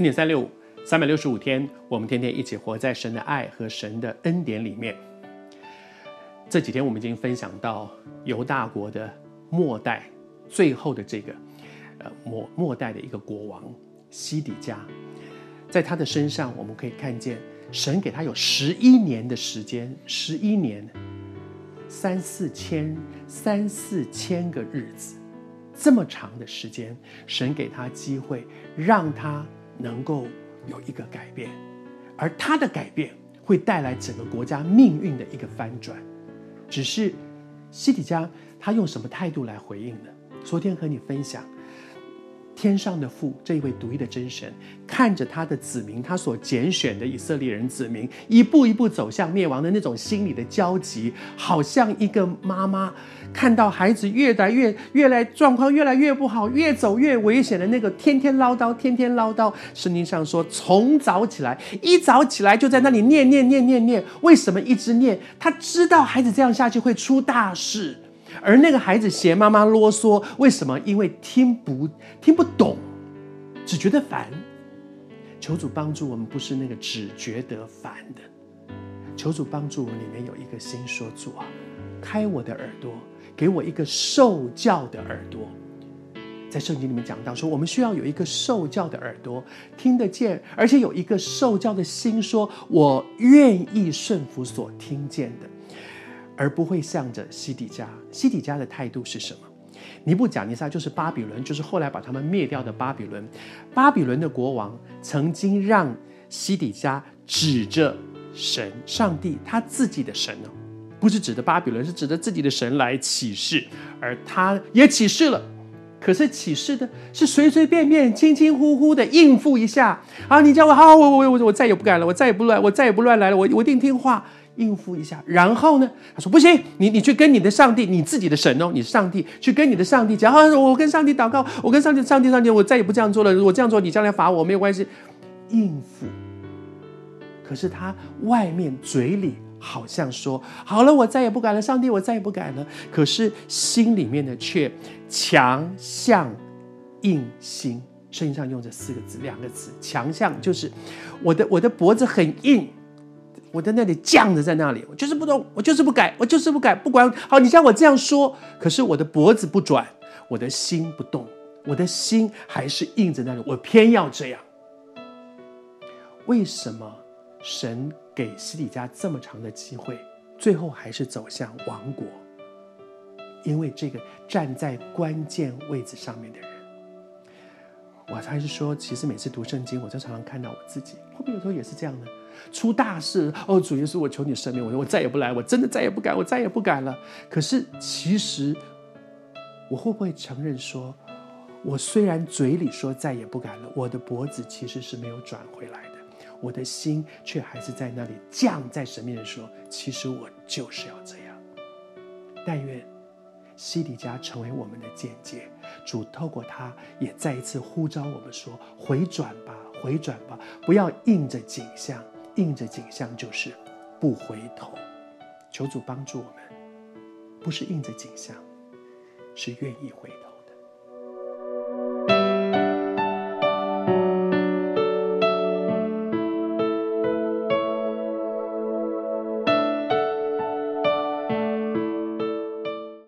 零点三六五，三百六十五天，我们天天一起活在神的爱和神的恩典里面。这几天我们已经分享到犹大国的末代，最后的这个呃末末代的一个国王西底家，在他的身上我们可以看见神给他有十一年的时间，十一年，三四千三四千个日子，这么长的时间，神给他机会，让他。能够有一个改变，而他的改变会带来整个国家命运的一个翻转。只是西提加他用什么态度来回应呢？昨天和你分享。天上的父，这一位独一的真神，看着他的子民，他所拣选的以色列人子民，一步一步走向灭亡的那种心里的焦急，好像一个妈妈看到孩子越来越、越来状况越来越不好，越走越危险的那个，天天唠叨，天天唠叨。圣经上说，从早起来，一早起来就在那里念念念念念。为什么一直念？他知道孩子这样下去会出大事。而那个孩子嫌妈妈啰嗦，为什么？因为听不听不懂，只觉得烦。求主帮助我们，不是那个只觉得烦的。求主帮助我们，里面有一个心说主啊，开我的耳朵，给我一个受教的耳朵。在圣经里面讲到说，我们需要有一个受教的耳朵，听得见，而且有一个受教的心，说我愿意顺服所听见的。而不会向着西底家。西底家的态度是什么？尼布甲尼撒就是巴比伦，就是后来把他们灭掉的巴比伦。巴比伦的国王曾经让西底家指着神、上帝他自己的神哦，不是指着巴比伦，是指着自己的神来起誓，而他也起誓了。可是起誓的是随随便便、轻轻忽忽的应付一下啊！你叫我好，我我我我再也不敢了，我再也不乱，我再也不乱来了，我我一定听话。应付一下，然后呢？他说：“不行，你你去跟你的上帝，你自己的神哦，你上帝去跟你的上帝讲。啊，我跟上帝祷告，我跟上帝、上帝、上帝，我再也不这样做了。我这样做，你将来罚我没有关系。应付。可是他外面嘴里好像说好了，我再也不敢了，上帝，我再也不敢了。可是心里面的却强项硬心。圣经上用这四个字，两个词，强项就是我的我的脖子很硬。”我在那里犟着，在那里，我就是不动，我就是不改，我就是不改，不管好，你像我这样说，可是我的脖子不转，我的心不动，我的心还是硬着那里，我偏要这样。为什么神给西底家这么长的机会，最后还是走向亡国？因为这个站在关键位置上面的人，我还是说，其实每次读圣经，我就常常看到我自己，会不会有时候也是这样呢？出大事哦，主耶稣，我求你赦免我，我再也不来，我真的再也不敢，我再也不敢了。可是其实，我会不会承认说，我虽然嘴里说再也不敢了，我的脖子其实是没有转回来的，我的心却还是在那里犟在神面前说，其实我就是要这样。但愿西底家成为我们的见解，主透过他也再一次呼召我们说，回转吧，回转吧，不要硬着景象。应着景象就是不回头，求主帮助我们，不是应着景象，是愿意回头。